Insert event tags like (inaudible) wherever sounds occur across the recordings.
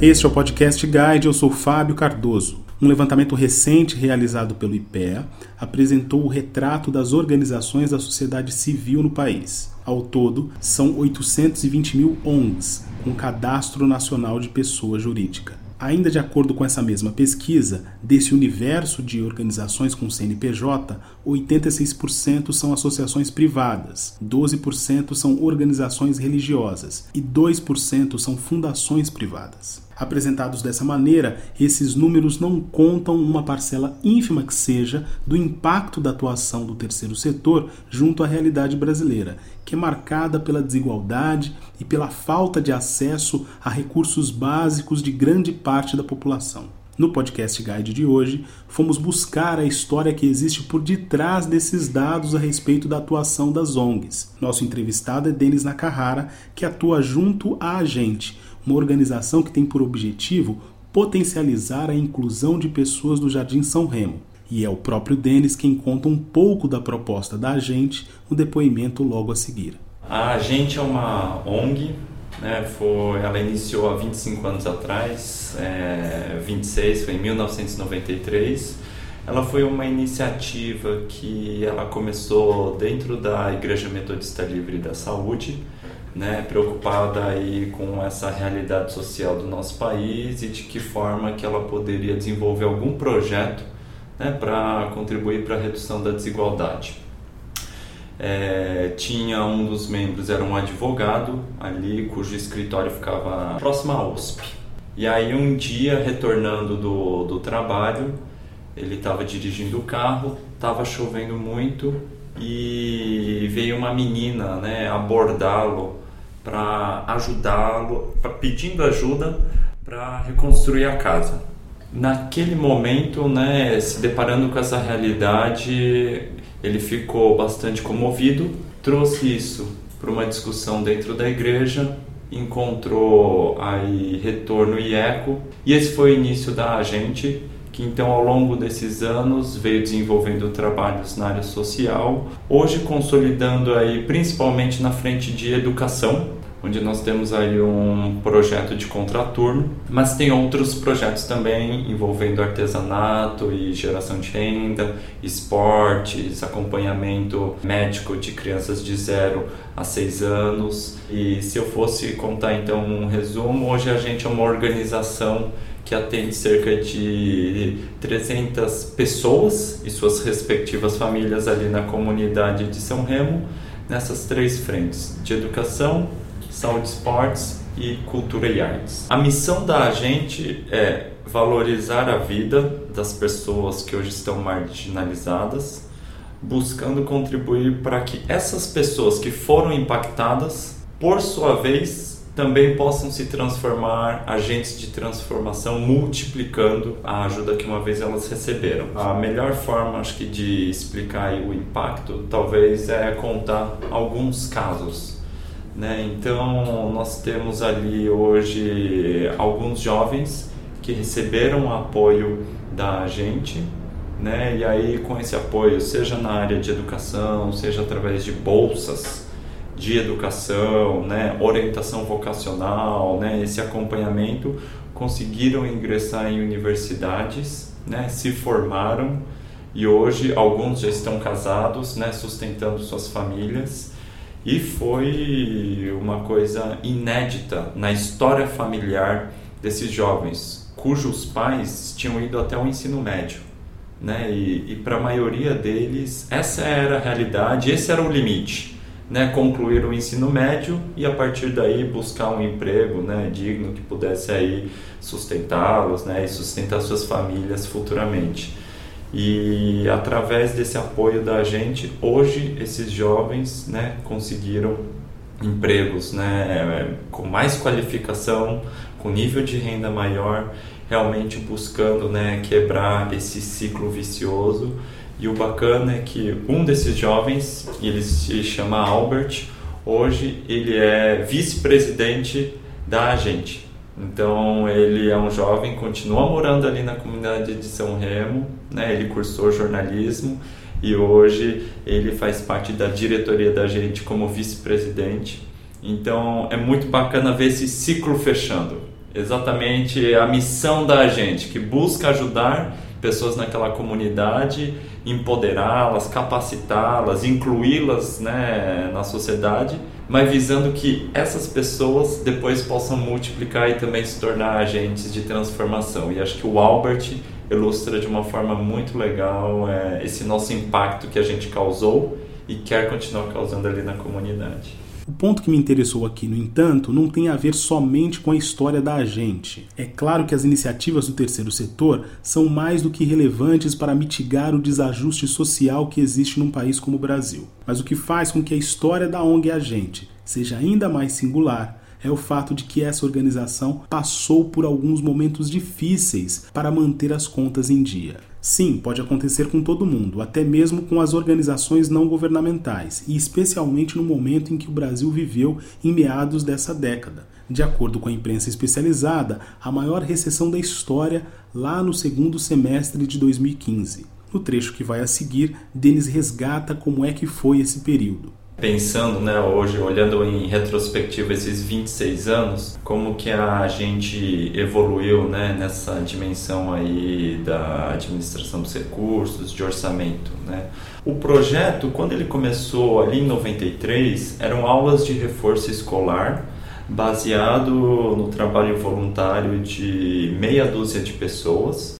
Este é o Podcast Guide, eu sou Fábio Cardoso. Um levantamento recente realizado pelo IPEA apresentou o retrato das organizações da sociedade civil no país. Ao todo, são 820 mil ONGs, com cadastro nacional de pessoa jurídica. Ainda de acordo com essa mesma pesquisa, desse universo de organizações com CNPJ, 86% são associações privadas, 12% são organizações religiosas e 2% são fundações privadas. Apresentados dessa maneira, esses números não contam uma parcela ínfima que seja do impacto da atuação do terceiro setor junto à realidade brasileira, que é marcada pela desigualdade e pela falta de acesso a recursos básicos de grande parte da população. No podcast guide de hoje, fomos buscar a história que existe por detrás desses dados a respeito da atuação das ONGs. Nosso entrevistado é Denis Nakahara, que atua junto à Agente, uma organização que tem por objetivo potencializar a inclusão de pessoas do Jardim São Remo. E é o próprio Denis quem conta um pouco da proposta da Agente no depoimento logo a seguir. A Agente é uma ONG, né, foi, ela iniciou há 25 anos atrás, é, 26, foi em 1993. Ela foi uma iniciativa que ela começou dentro da Igreja Metodista Livre da Saúde, né, preocupada aí com essa realidade social do nosso país e de que forma que ela poderia desenvolver algum projeto né, para contribuir para a redução da desigualdade. É, tinha um dos membros era um advogado ali cujo escritório ficava próximo à USP. E aí um dia retornando do, do trabalho ele estava dirigindo o carro, estava chovendo muito e veio uma menina né, abordá-lo para ajudá-lo, pedindo ajuda para reconstruir a casa. Naquele momento, né, se deparando com essa realidade, ele ficou bastante comovido, trouxe isso para uma discussão dentro da igreja, encontrou aí retorno e eco, e esse foi o início da agente que então ao longo desses anos veio desenvolvendo trabalhos na área social, hoje consolidando aí principalmente na frente de educação, onde nós temos aí um projeto de contraturno, mas tem outros projetos também envolvendo artesanato e geração de renda, esportes, acompanhamento médico de crianças de 0 a 6 anos. E se eu fosse contar então um resumo, hoje a gente é uma organização que atende cerca de 300 pessoas e suas respectivas famílias ali na comunidade de São Remo, nessas três frentes de educação, saúde, esportes e cultura e artes. A missão da agente é valorizar a vida das pessoas que hoje estão marginalizadas, buscando contribuir para que essas pessoas que foram impactadas, por sua vez, também possam se transformar agentes de transformação, multiplicando a ajuda que uma vez elas receberam. A melhor forma, acho que, de explicar o impacto, talvez é contar alguns casos. Né? Então, nós temos ali hoje alguns jovens que receberam apoio da gente, né? E aí com esse apoio, seja na área de educação, seja através de bolsas, de educação, né, orientação vocacional, né, esse acompanhamento, conseguiram ingressar em universidades, né, se formaram e hoje alguns já estão casados, né, sustentando suas famílias. E foi uma coisa inédita na história familiar desses jovens, cujos pais tinham ido até o ensino médio. Né? E, e para a maioria deles, essa era a realidade, esse era o limite né, concluir o ensino médio e a partir daí buscar um emprego né, digno que pudesse aí sustentá-los né, e sustentar suas famílias futuramente. E através desse apoio da gente, hoje esses jovens né, conseguiram empregos né, com mais qualificação, com nível de renda maior, realmente buscando né, quebrar esse ciclo vicioso e o bacana é que um desses jovens, ele se chama Albert, hoje ele é vice-presidente da agente. Então ele é um jovem, continua morando ali na comunidade de São Remo, né? ele cursou jornalismo e hoje ele faz parte da diretoria da agente como vice-presidente. Então é muito bacana ver esse ciclo fechando exatamente a missão da gente, que busca ajudar pessoas naquela comunidade, empoderá-las, capacitá-las, incluí-las né, na sociedade, mas visando que essas pessoas depois possam multiplicar e também se tornar agentes de transformação. E acho que o Albert ilustra de uma forma muito legal é, esse nosso impacto que a gente causou e quer continuar causando ali na comunidade. O ponto que me interessou aqui, no entanto, não tem a ver somente com a história da agente. É claro que as iniciativas do terceiro setor são mais do que relevantes para mitigar o desajuste social que existe num país como o Brasil. Mas o que faz com que a história da ONG Agente seja ainda mais singular é o fato de que essa organização passou por alguns momentos difíceis para manter as contas em dia. Sim, pode acontecer com todo mundo, até mesmo com as organizações não governamentais, e especialmente no momento em que o Brasil viveu em meados dessa década. De acordo com a imprensa especializada, a maior recessão da história lá no segundo semestre de 2015. No trecho que vai a seguir, Denis resgata como é que foi esse período pensando, né, hoje, olhando em retrospectiva esses 26 anos, como que a gente evoluiu, né, nessa dimensão aí da administração dos recursos, de orçamento, né? O projeto, quando ele começou ali em 93, eram aulas de reforço escolar baseado no trabalho voluntário de meia dúzia de pessoas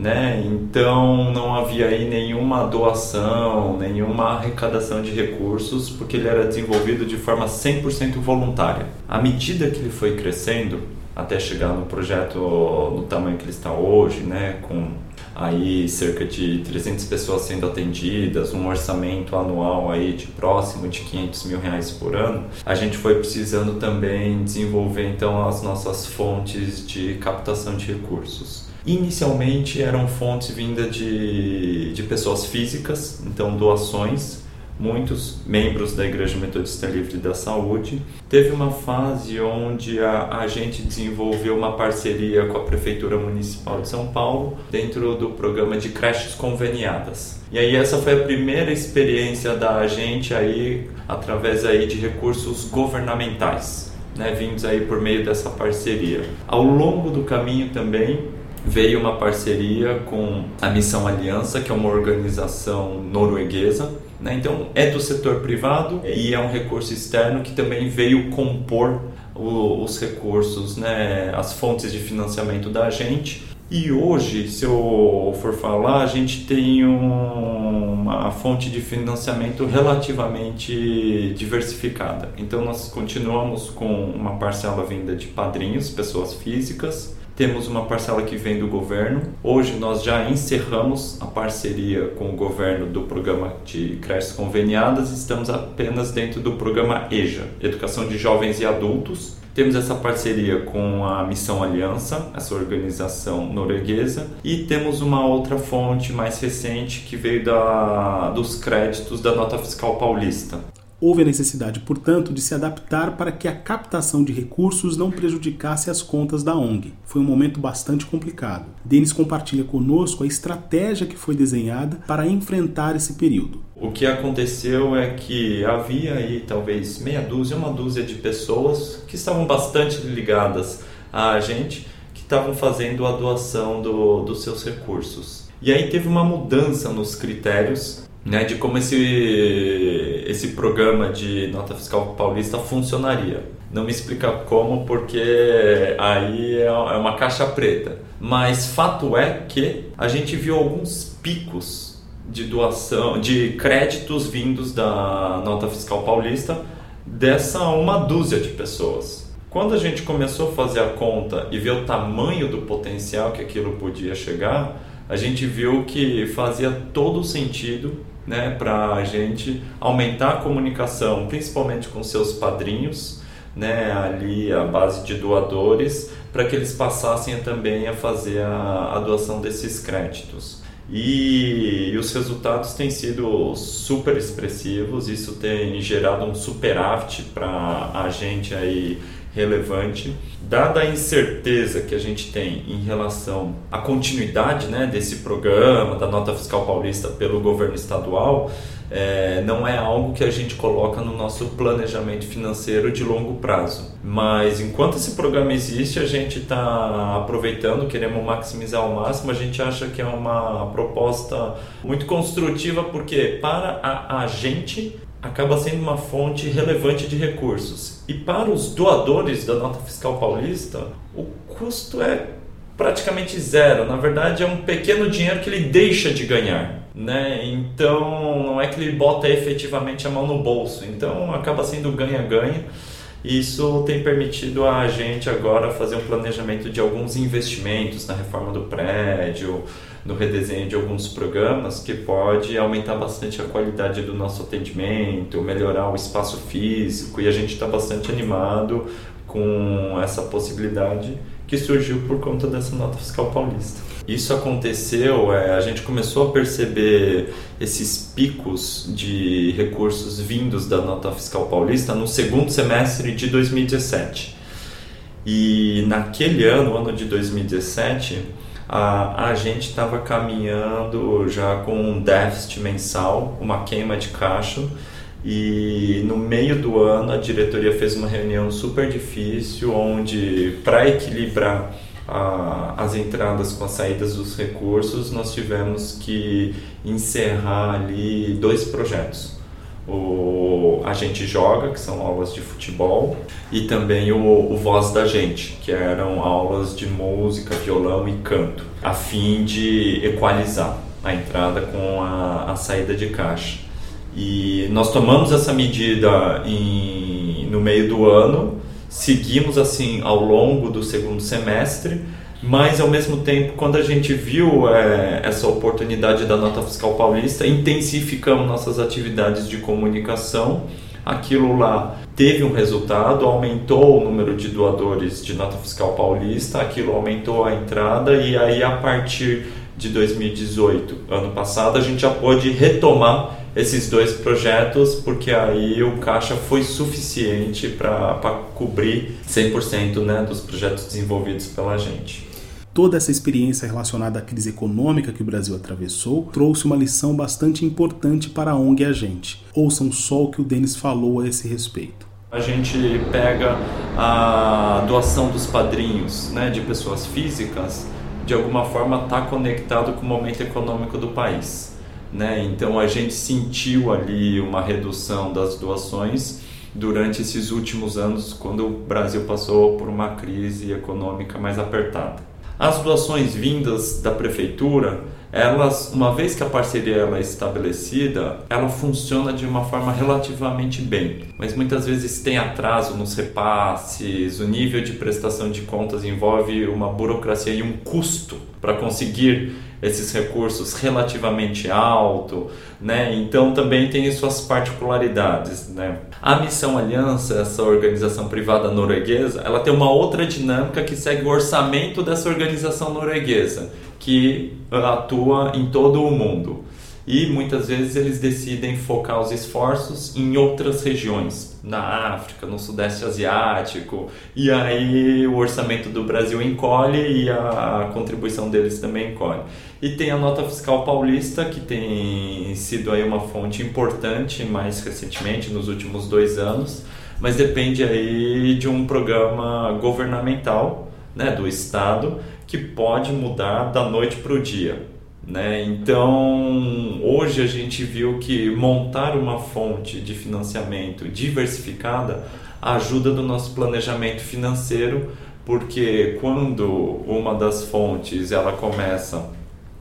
né? Então não havia aí nenhuma doação, nenhuma arrecadação de recursos, porque ele era desenvolvido de forma 100% voluntária. À medida que ele foi crescendo, até chegar no projeto no tamanho que ele está hoje, né, com aí cerca de 300 pessoas sendo atendidas, um orçamento anual aí de próximo de 500 mil reais por ano, a gente foi precisando também desenvolver então as nossas fontes de captação de recursos. Inicialmente eram fontes vindas de, de pessoas físicas, então doações, muitos membros da Igreja Metodista Livre da Saúde. Teve uma fase onde a, a gente desenvolveu uma parceria com a Prefeitura Municipal de São Paulo dentro do programa de creches conveniadas. E aí essa foi a primeira experiência da gente aí através aí de recursos governamentais, né, vindos aí por meio dessa parceria. Ao longo do caminho também veio uma parceria com a Missão Aliança, que é uma organização norueguesa. Né? Então, é do setor privado e é um recurso externo que também veio compor o, os recursos, né? as fontes de financiamento da gente. E hoje, se eu for falar, a gente tem um, uma fonte de financiamento relativamente diversificada. Então, nós continuamos com uma parcela vinda de padrinhos, pessoas físicas, temos uma parcela que vem do governo. Hoje nós já encerramos a parceria com o governo do programa de creches conveniadas, estamos apenas dentro do programa EJA, Educação de Jovens e Adultos. Temos essa parceria com a Missão Aliança, essa organização norueguesa, e temos uma outra fonte mais recente que veio da, dos créditos da Nota Fiscal Paulista. Houve a necessidade, portanto, de se adaptar para que a captação de recursos não prejudicasse as contas da ONG. Foi um momento bastante complicado. Denis compartilha conosco a estratégia que foi desenhada para enfrentar esse período. O que aconteceu é que havia aí talvez meia dúzia, uma dúzia de pessoas que estavam bastante ligadas a gente, que estavam fazendo a doação do, dos seus recursos. E aí teve uma mudança nos critérios né, de como esse, esse programa de nota fiscal paulista funcionaria. Não me explica como, porque aí é, é uma caixa preta. Mas fato é que a gente viu alguns picos de doação, de créditos vindos da nota fiscal paulista dessa uma dúzia de pessoas. Quando a gente começou a fazer a conta e ver o tamanho do potencial que aquilo podia chegar, a gente viu que fazia todo sentido né, para a gente aumentar a comunicação, principalmente com seus padrinhos, né, ali a base de doadores, para que eles passassem também a fazer a, a doação desses créditos. E, e, os resultados têm sido super expressivos, isso tem gerado um superávit para a gente aí relevante. Dada a incerteza que a gente tem em relação à continuidade né, desse programa, da nota fiscal paulista pelo governo estadual, é, não é algo que a gente coloca no nosso planejamento financeiro de longo prazo. Mas enquanto esse programa existe, a gente está aproveitando, queremos maximizar ao máximo. A gente acha que é uma proposta muito construtiva, porque para a, a gente acaba sendo uma fonte relevante de recursos. E para os doadores da nota fiscal paulista, o custo é praticamente zero. Na verdade, é um pequeno dinheiro que ele deixa de ganhar. Né? Então, não é que ele bota efetivamente a mão no bolso. Então, acaba sendo ganha-ganha. Isso tem permitido a gente agora fazer um planejamento de alguns investimentos na reforma do prédio, no redesenho de alguns programas, que pode aumentar bastante a qualidade do nosso atendimento, melhorar o espaço físico, e a gente está bastante animado com essa possibilidade que surgiu por conta dessa nota fiscal paulista. Isso aconteceu, é, a gente começou a perceber esses picos de recursos vindos da nota fiscal paulista no segundo semestre de 2017. E naquele ano, ano de 2017, a, a gente estava caminhando já com um déficit mensal, uma queima de caixa. E no meio do ano a diretoria fez uma reunião super difícil, onde para equilibrar a, as entradas com as saídas dos recursos, nós tivemos que encerrar ali dois projetos. O A Gente Joga, que são aulas de futebol, e também o, o Voz da Gente, que eram aulas de música, violão e canto, a fim de equalizar a entrada com a, a saída de caixa. E nós tomamos essa medida em, no meio do ano, seguimos assim ao longo do segundo semestre, mas ao mesmo tempo, quando a gente viu é, essa oportunidade da nota fiscal paulista, intensificamos nossas atividades de comunicação. Aquilo lá teve um resultado, aumentou o número de doadores de nota fiscal paulista, aquilo aumentou a entrada e aí a partir de 2018, ano passado, a gente já pôde retomar esses dois projetos, porque aí o caixa foi suficiente para cobrir 100% né, dos projetos desenvolvidos pela gente. Toda essa experiência relacionada à crise econômica que o Brasil atravessou trouxe uma lição bastante importante para a ONG e a gente. Ouçam só o que o Denis falou a esse respeito. A gente pega a doação dos padrinhos né, de pessoas físicas, de alguma forma está conectado com o momento econômico do país. Né? Então a gente sentiu ali uma redução das doações durante esses últimos anos, quando o Brasil passou por uma crise econômica mais apertada. As doações vindas da prefeitura, elas, uma vez que a parceria ela é estabelecida, ela funciona de uma forma relativamente bem. Mas muitas vezes tem atraso nos repasses, o nível de prestação de contas envolve uma burocracia e um custo para conseguir esses recursos relativamente alto, né? Então também tem suas particularidades, né? A Missão Aliança, essa organização privada norueguesa, ela tem uma outra dinâmica que segue o orçamento dessa organização norueguesa, que atua em todo o mundo e muitas vezes eles decidem focar os esforços em outras regiões, na África, no Sudeste Asiático, e aí o orçamento do Brasil encolhe e a contribuição deles também encolhe. E tem a nota fiscal paulista, que tem sido aí uma fonte importante mais recentemente, nos últimos dois anos, mas depende aí de um programa governamental né, do Estado que pode mudar da noite para o dia. Né? Então, hoje a gente viu que montar uma fonte de financiamento diversificada ajuda no nosso planejamento financeiro, porque quando uma das fontes ela começa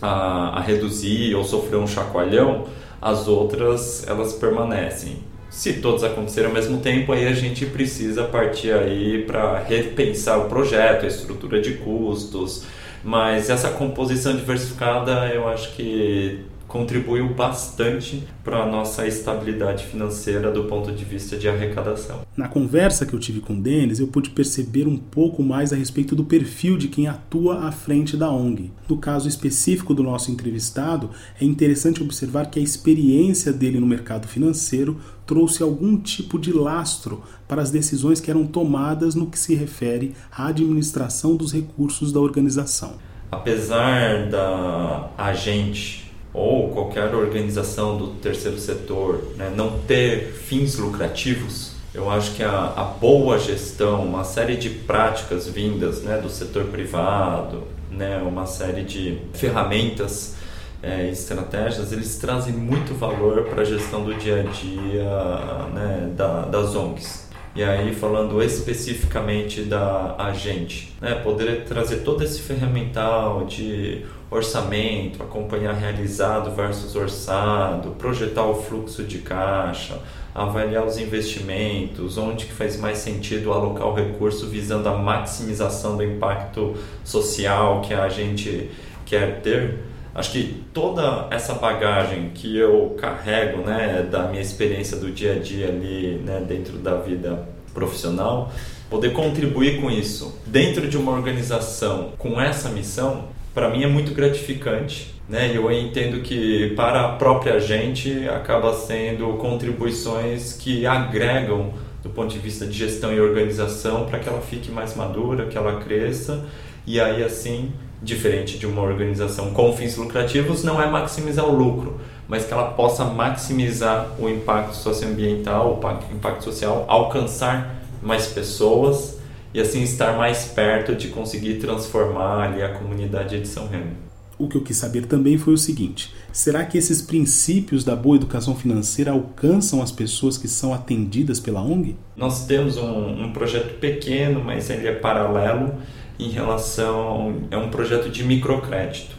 a, a reduzir ou sofrer um chacoalhão, as outras elas permanecem. Se todos acontecerem ao mesmo tempo, aí a gente precisa partir aí para repensar o projeto, a estrutura de custos, mas essa composição diversificada eu acho que contribuiu bastante para a nossa estabilidade financeira do ponto de vista de arrecadação. Na conversa que eu tive com o Denis, eu pude perceber um pouco mais a respeito do perfil de quem atua à frente da ONG. No caso específico do nosso entrevistado, é interessante observar que a experiência dele no mercado financeiro trouxe algum tipo de lastro para as decisões que eram tomadas no que se refere à administração dos recursos da organização. Apesar da agente ou qualquer organização do terceiro setor né, não ter fins lucrativos, eu acho que a, a, boa gestão, uma série de práticas vindas né, do setor privado, né, uma série de ferramentas é, estratégias, eles trazem muito valor para a gestão do dia a dia né, da, das ONGs. E aí, falando especificamente da agente, né, poder trazer todo esse ferramental de orçamento, acompanhar realizado versus orçado, projetar o fluxo de caixa, avaliar os investimentos, onde que faz mais sentido alocar o recurso visando a maximização do impacto social que a gente quer ter. Acho que toda essa bagagem que eu carrego, né, da minha experiência do dia a dia ali, né, dentro da vida profissional, poder contribuir com isso dentro de uma organização com essa missão para mim é muito gratificante, né? Eu entendo que para a própria gente acaba sendo contribuições que agregam do ponto de vista de gestão e organização para que ela fique mais madura, que ela cresça e aí assim, diferente de uma organização com fins lucrativos, não é maximizar o lucro, mas que ela possa maximizar o impacto socioambiental, o impacto social, alcançar mais pessoas e assim estar mais perto de conseguir transformar ali a comunidade de São Remo. O que eu quis saber também foi o seguinte: será que esses princípios da boa educação financeira alcançam as pessoas que são atendidas pela ONG? Nós temos um, um projeto pequeno, mas ele é paralelo em relação. é um projeto de microcrédito.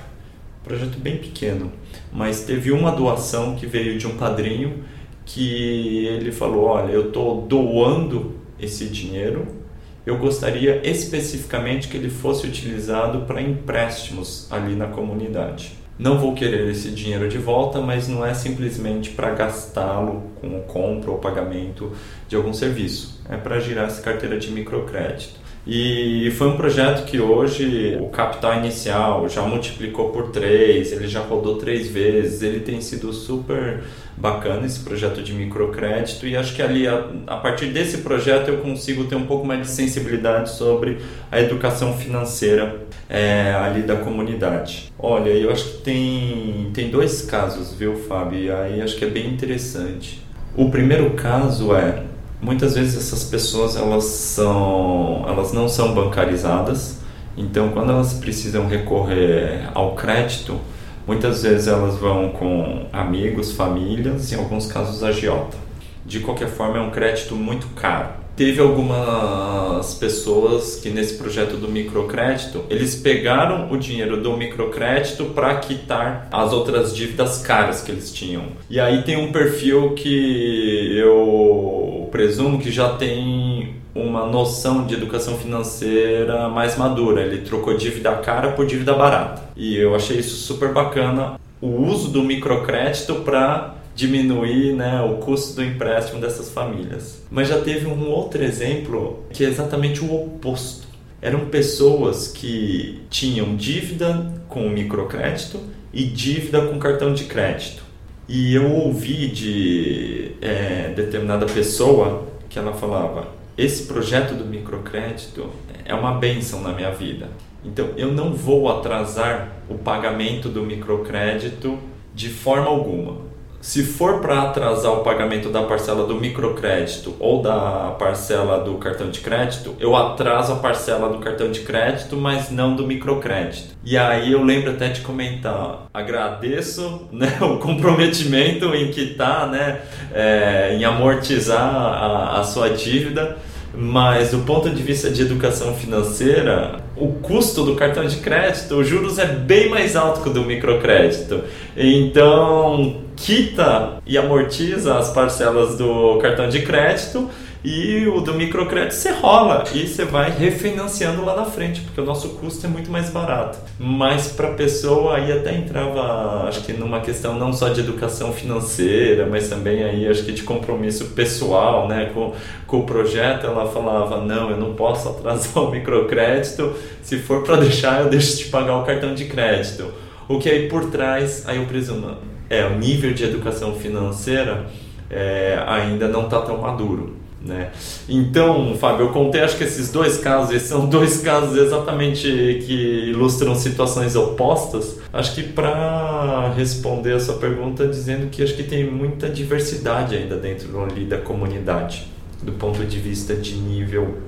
Um projeto bem pequeno, mas teve uma doação que veio de um padrinho que ele falou: Olha, eu estou doando esse dinheiro eu gostaria especificamente que ele fosse utilizado para empréstimos ali na comunidade. Não vou querer esse dinheiro de volta, mas não é simplesmente para gastá-lo com compra ou pagamento de algum serviço. É para girar essa carteira de microcrédito. E foi um projeto que hoje o capital inicial já multiplicou por três, ele já rodou três vezes, ele tem sido super bacana esse projeto de microcrédito e acho que ali a, a partir desse projeto eu consigo ter um pouco mais de sensibilidade sobre a educação financeira é, ali da comunidade. Olha, eu acho que tem, tem dois casos, viu, Fábio? E aí acho que é bem interessante. O primeiro caso é muitas vezes essas pessoas elas são elas não são bancarizadas. Então quando elas precisam recorrer ao crédito muitas vezes elas vão com amigos famílias em alguns casos agiota. De qualquer forma é um crédito muito caro. Teve algumas pessoas que nesse projeto do microcrédito eles pegaram o dinheiro do microcrédito para quitar as outras dívidas caras que eles tinham. E aí tem um perfil que eu presumo que já tem uma noção de educação financeira mais madura ele trocou dívida cara por dívida barata e eu achei isso super bacana o uso do microcrédito para diminuir né, o custo do empréstimo dessas famílias. Mas já teve um outro exemplo que é exatamente o oposto. Eram pessoas que tinham dívida com microcrédito e dívida com cartão de crédito. E eu ouvi de é, determinada pessoa que ela falava: esse projeto do microcrédito é uma benção na minha vida. Então eu não vou atrasar o pagamento do microcrédito de forma alguma se for para atrasar o pagamento da parcela do microcrédito ou da parcela do cartão de crédito, eu atraso a parcela do cartão de crédito, mas não do microcrédito. E aí eu lembro até de comentar, agradeço (laughs) né, o comprometimento em quitar, né, é, em amortizar a, a sua dívida, mas do ponto de vista de educação financeira, o custo do cartão de crédito, os juros é bem mais alto que o do microcrédito. Então, quita e amortiza as parcelas do cartão de crédito e o do microcrédito você rola e você vai refinanciando lá na frente, porque o nosso custo é muito mais barato. Mas para a pessoa aí até entrava, acho que numa questão não só de educação financeira, mas também aí acho que de compromisso pessoal, né, com, com o projeto, ela falava: "Não, eu não posso atrasar o microcrédito, se for para (laughs) deixar eu deixo de pagar o cartão de crédito". O que aí por trás, aí eu presumo, é o nível de educação financeira é, ainda não está tão maduro. Né? Então, Fábio, eu contei acho que esses dois casos, esses são (laughs) dois casos exatamente que ilustram situações opostas. Acho que para responder a sua pergunta, dizendo que acho que tem muita diversidade ainda dentro ali da comunidade, do ponto de vista de nível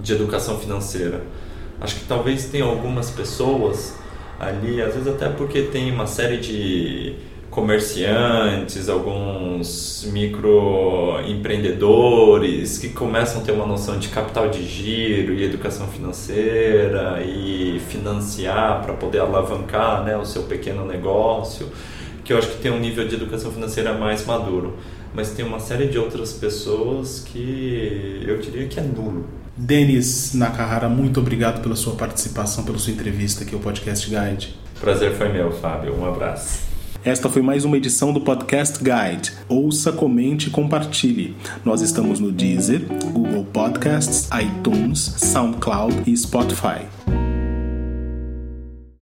de educação financeira. Acho que talvez tenha algumas pessoas ali, às vezes até porque tem uma série de comerciantes, alguns microempreendedores que começam a ter uma noção de capital de giro e educação financeira e financiar para poder alavancar né, o seu pequeno negócio, que eu acho que tem um nível de educação financeira mais maduro. Mas tem uma série de outras pessoas que eu diria que é nulo. Denis Nakahara, muito obrigado pela sua participação, pela sua entrevista aqui ao Podcast Guide. Prazer foi meu, Fábio. Um abraço. Esta foi mais uma edição do Podcast Guide. Ouça, comente e compartilhe. Nós estamos no Deezer, Google Podcasts, iTunes, SoundCloud e Spotify.